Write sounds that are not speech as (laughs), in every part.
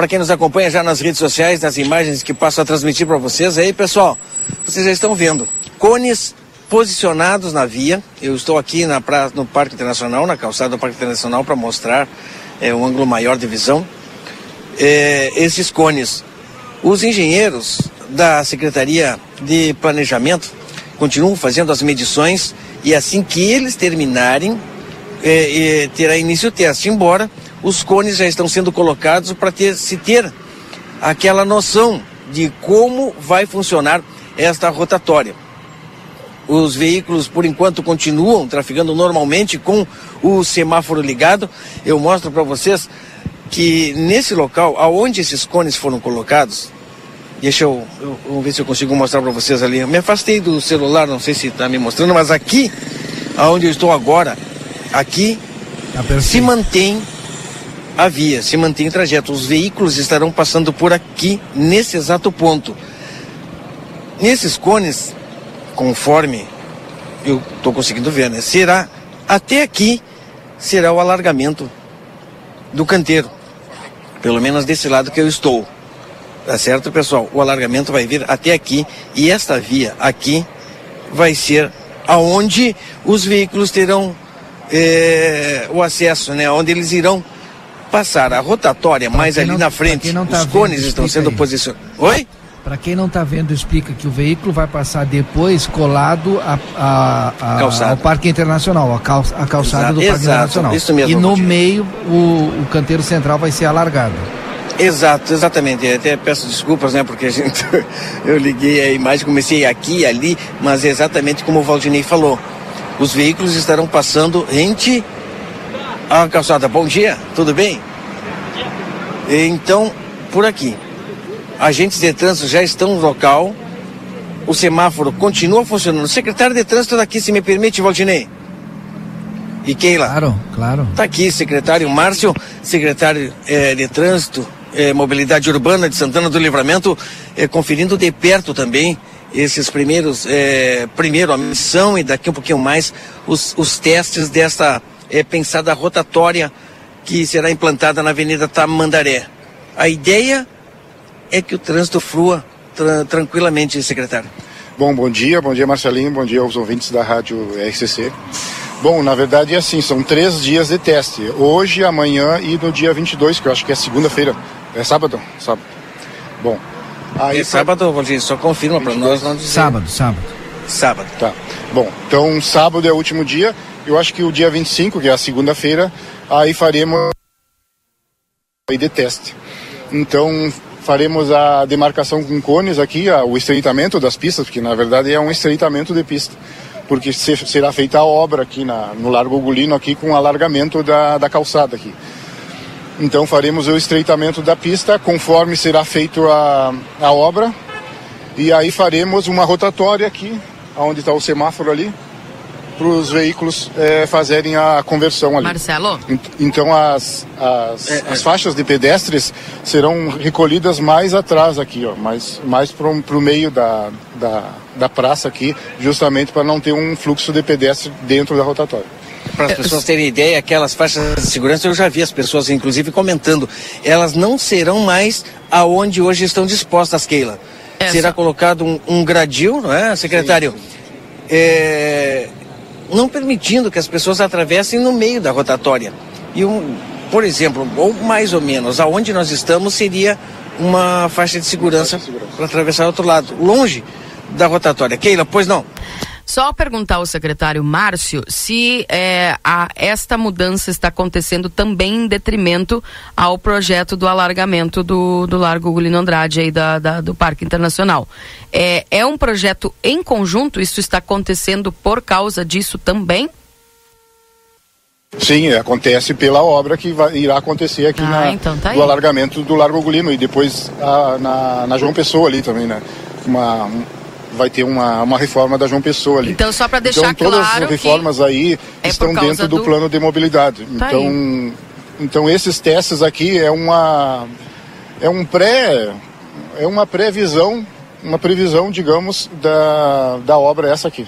para quem nos acompanha já nas redes sociais, nas imagens que passo a transmitir para vocês. Aí, pessoal, vocês já estão vendo cones posicionados na via. Eu estou aqui na pra, no Parque Internacional, na calçada do Parque Internacional, para mostrar é, um ângulo maior de visão. É, esses cones. Os engenheiros da Secretaria de Planejamento continuam fazendo as medições e assim que eles terminarem, é, é, terá início o teste. Embora os cones já estão sendo colocados para ter, se ter aquela noção de como vai funcionar esta rotatória. Os veículos, por enquanto, continuam trafegando normalmente com o semáforo ligado. Eu mostro para vocês que nesse local, aonde esses cones foram colocados, deixa eu, eu vamos ver se eu consigo mostrar para vocês ali. Eu me afastei do celular, não sei se está me mostrando, mas aqui, aonde eu estou agora, aqui se mantém a via, se mantém o trajeto. Os veículos estarão passando por aqui, nesse exato ponto. Nesses cones, conforme eu estou conseguindo ver, né? Será até aqui será o alargamento do canteiro. Pelo menos desse lado que eu estou. Tá certo, pessoal? O alargamento vai vir até aqui e esta via aqui vai ser aonde os veículos terão é, o acesso, né? Onde eles irão passar. A rotatória mais ali não, na frente, tá os cones estão sendo posicionados. Oi? Para quem não está vendo, explica que o veículo vai passar depois colado a, a, a ao Parque Internacional, a, cal, calçada exato, do Parque exato, Internacional. Isso mesmo, e no meio o, o canteiro central vai ser alargado. Exato, exatamente. Eu até peço desculpas, né, porque a gente, (laughs) eu liguei a imagem, comecei aqui e ali, mas é exatamente como o Valdinei falou. Os veículos estarão passando rente à calçada. Bom dia, tudo bem? Então, por aqui agentes de trânsito já estão no local, o semáforo continua funcionando. O secretário de trânsito está aqui, se me permite, Valdinei. E Keila? Claro, claro. Está aqui, secretário Márcio, secretário é, de trânsito, é, mobilidade urbana de Santana do Livramento, é, conferindo de perto também esses primeiros, primeiro a missão e daqui um pouquinho mais os, os testes desta pensada rotatória que será implantada na Avenida Tamandaré. A ideia é que o trânsito flua tra tranquilamente, secretário. Bom, bom dia, bom dia Marcelinho, bom dia aos ouvintes da rádio RCC. Bom, na verdade é assim, são três dias de teste. Hoje, amanhã e no dia 22, que eu acho que é segunda-feira. É sábado? Sábado. Bom. Aí é sábado, Valdir, só confirma para nós não dizer. Sábado, sábado. Sábado. Tá. Bom, então sábado é o último dia. Eu acho que o dia 25, que é a segunda-feira, aí faremos aí de teste. Então, faremos a demarcação com cones aqui, o estreitamento das pistas, porque na verdade é um estreitamento de pista, porque se, será feita a obra aqui na, no Largo Gulino aqui com alargamento da, da calçada aqui. Então faremos o estreitamento da pista conforme será feita a, a obra e aí faremos uma rotatória aqui, onde está o semáforo ali, para os veículos é, fazerem a conversão ali. Marcelo? Então as, as, é, é, as faixas de pedestres serão recolhidas mais atrás aqui, ó, mais, mais para o meio da, da, da praça aqui, justamente para não ter um fluxo de pedestre dentro da rotatória. Para as pessoas terem ideia, aquelas faixas de segurança, eu já vi as pessoas, inclusive, comentando, elas não serão mais aonde hoje estão dispostas, Keila. Essa. Será colocado um, um gradil, não é, secretário? Sim, sim. É, não permitindo que as pessoas atravessem no meio da rotatória. E, um, por exemplo, ou mais ou menos, aonde nós estamos seria uma faixa de segurança para atravessar o outro lado, longe da rotatória. Keila, pois não? Só perguntar ao secretário Márcio se é, a, esta mudança está acontecendo também em detrimento ao projeto do alargamento do, do Largo Gulino Andrade aí da, da, do Parque Internacional. É, é um projeto em conjunto? Isso está acontecendo por causa disso também? Sim, acontece pela obra que vai, irá acontecer aqui ah, na, então tá do alargamento do Largo Gulino e depois a, na, na João Pessoa ali também, né? Uma, vai ter uma, uma reforma da João Pessoa ali. Então, só para deixar então, todas as reformas aí é estão dentro do, do, plano de mobilidade. Tá então, aí. então, esses testes aqui é uma é um pré é uma previsão, uma previsão, digamos, da, da obra essa aqui.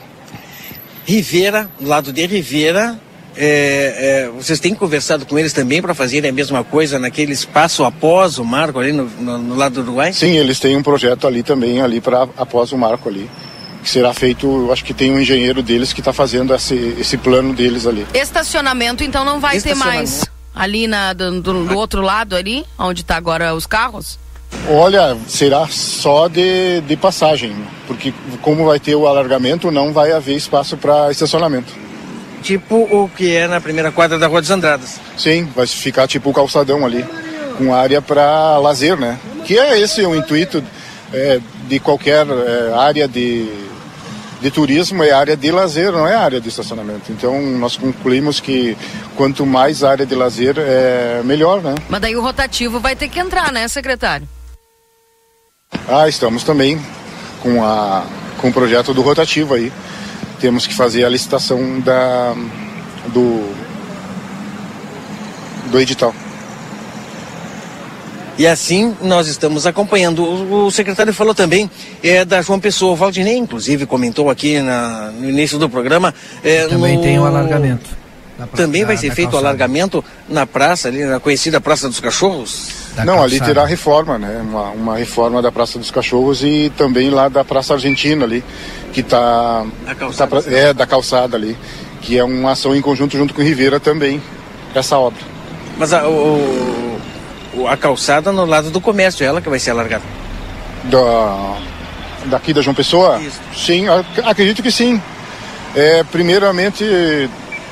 Rivera, lado de Rivera, é, é, vocês têm conversado com eles também para fazerem a mesma coisa naquele espaço após o marco ali no, no, no lado do Uruguai? Sim, eles têm um projeto ali também, ali para após o marco ali. Que será feito, acho que tem um engenheiro deles que está fazendo esse, esse plano deles ali. Estacionamento, então não vai ter mais ali na, do, do, do outro lado ali, onde está agora os carros? Olha, será só de, de passagem, porque como vai ter o alargamento, não vai haver espaço para estacionamento tipo o que é na primeira quadra da Rua dos Andradas. Sim, vai ficar tipo o calçadão ali, com área para lazer, né? Que é esse o intuito é, de qualquer é, área de, de turismo, é área de lazer, não é área de estacionamento. Então nós concluímos que quanto mais área de lazer, é melhor, né? Mas daí o rotativo vai ter que entrar, né, secretário? Ah, estamos também com, a, com o projeto do rotativo aí temos que fazer a licitação da, do, do edital. E assim nós estamos acompanhando. O, o, secretário falou também é, da João Pessoa. O Valdinei, inclusive, comentou aqui na, no início do programa. É, também no... tem o alargamento. Também vai ser feito o alargamento na praça, ali na conhecida Praça dos Cachorros? Da Não, calçada. ali terá reforma, né? Uma, uma, reforma da Praça dos Cachorros e também lá da Praça Argentina ali, que está tá, é da calçada ali, que é uma ação em conjunto junto com o Rivera também, essa obra. Mas a, o, a calçada no lado do comércio, ela que vai ser alargada? Da, daqui da João Pessoa? Isso. Sim, acredito que sim. É, primeiramente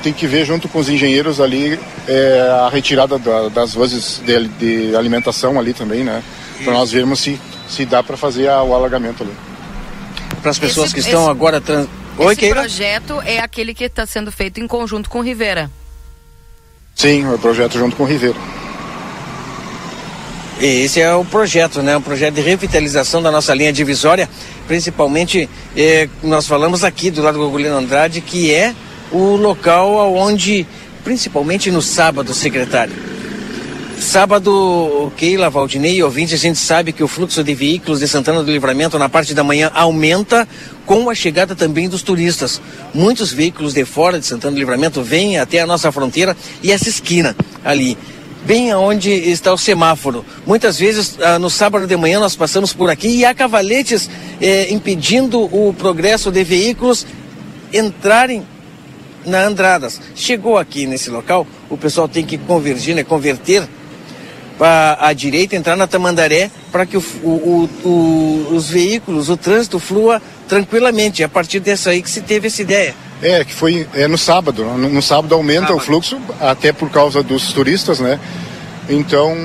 tem que ver junto com os engenheiros ali é, a retirada da, das vozes de, de, alimentação ali também, né? Para nós vermos se, se dá para fazer a, o alagamento ali. Para as pessoas esse, que estão esse, agora. Trans... Oi, esse projeto é aquele que está sendo feito em conjunto com o Rivera. Sim, é o projeto junto com o Rivera. Esse é o projeto, né? Um projeto de revitalização da nossa linha divisória, principalmente eh, nós falamos aqui do lado do Gogolino Andrade, que é o local onde, principalmente no sábado, secretário. Sábado, Keila, Valdinei e ouvintes, a gente sabe que o fluxo de veículos de Santana do Livramento na parte da manhã aumenta com a chegada também dos turistas. Muitos veículos de fora de Santana do Livramento vêm até a nossa fronteira e essa esquina ali bem aonde está o semáforo. Muitas vezes, ah, no sábado de manhã, nós passamos por aqui e há cavaletes eh, impedindo o progresso de veículos entrarem na Andradas. Chegou aqui nesse local, o pessoal tem que convergir, né, converter para a direita, entrar na Tamandaré, para que o, o, o, os veículos, o trânsito flua tranquilamente. É a partir dessa aí que se teve essa ideia. É, que foi é no sábado. No, no sábado aumenta sábado. o fluxo, até por causa dos turistas, né? Então,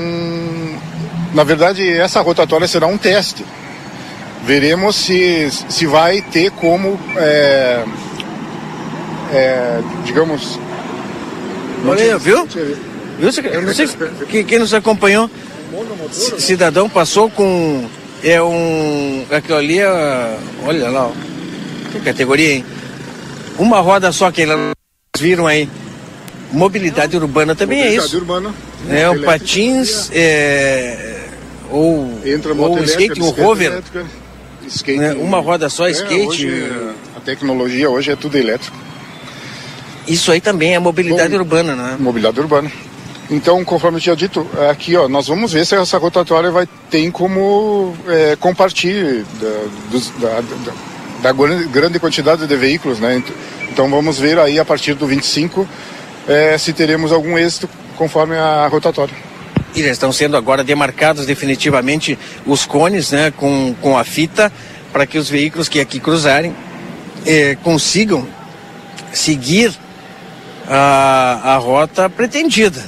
na verdade, essa rotatória será um teste. Veremos se, se vai ter como é, é, digamos. Olha, viu? Viu? Eu não sei que, quem nos acompanhou. Cidadão passou com. É um. Aquilo ali é. Olha lá, ó. Que categoria, hein? Uma roda só que eles viram aí. Mobilidade urbana também Mobilidade é isso. urbana. É, o patins, é, ou, Entra ou skate, um rover. Skate, né? Uma roda só, é, skate. Hoje, a tecnologia hoje é tudo elétrico. Isso aí também é mobilidade Bom, urbana, né? Mobilidade urbana. Então, conforme eu tinha dito, aqui ó, nós vamos ver se essa rotatória vai ter como é, compartilhar da, da, da, da, grande quantidade de veículos, né? Então vamos ver aí a partir do 25 é, se teremos algum êxito conforme a rotatória. E já estão sendo agora demarcados definitivamente os cones, né, com, com a fita, para que os veículos que aqui cruzarem é, consigam seguir a, a rota pretendida.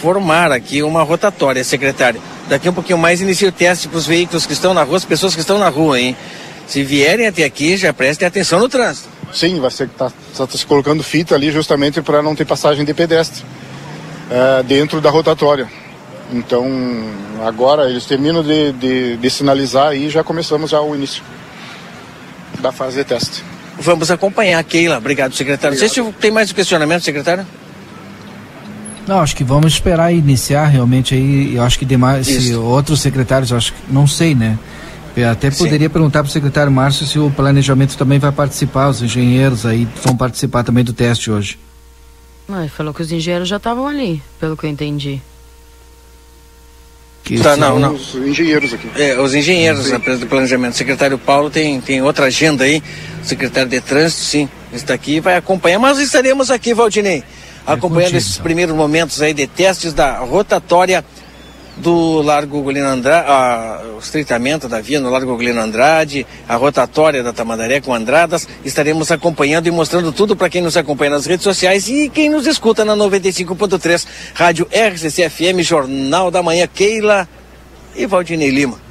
Formar aqui uma rotatória, secretário. Daqui um pouquinho mais inicia o teste para os veículos que estão na rua, as pessoas que estão na rua, hein? Se vierem até aqui, já prestem atenção no trânsito. Sim, vai ser tá, tá, tá se colocando fita ali justamente para não ter passagem de pedestre é, dentro da rotatória. Então, agora eles terminam de, de, de sinalizar e já começamos já o início da fase de teste. Vamos acompanhar, Keila. Obrigado, secretário. Obrigado. Não sei se tem mais um questionamento, secretário. Não, acho que vamos esperar iniciar realmente aí. Eu acho que demais, se outros secretários, acho que não sei, né? Eu até poderia Sim. perguntar para o secretário Márcio se o planejamento também vai participar, os engenheiros aí vão participar também do teste hoje. Não, ele falou que os engenheiros já estavam ali, pelo que eu entendi. Que tá, não, não. Os engenheiros aqui. É, os engenheiros sim. do planejamento. O secretário Paulo tem, tem outra agenda aí. O secretário de trânsito, sim, está aqui e vai acompanhar. Mas estaremos aqui, Valdinei, acompanhando esses então. primeiros momentos aí de testes da rotatória do Largo Golino Andrade, o estreitamento da via no Largo Golino Andrade, a rotatória da Tamandaré com Andradas. Estaremos acompanhando e mostrando tudo para quem nos acompanha nas redes sociais e quem nos escuta na 95.3, Rádio RCC FM, Jornal da Manhã, Keila e Valdinei Lima.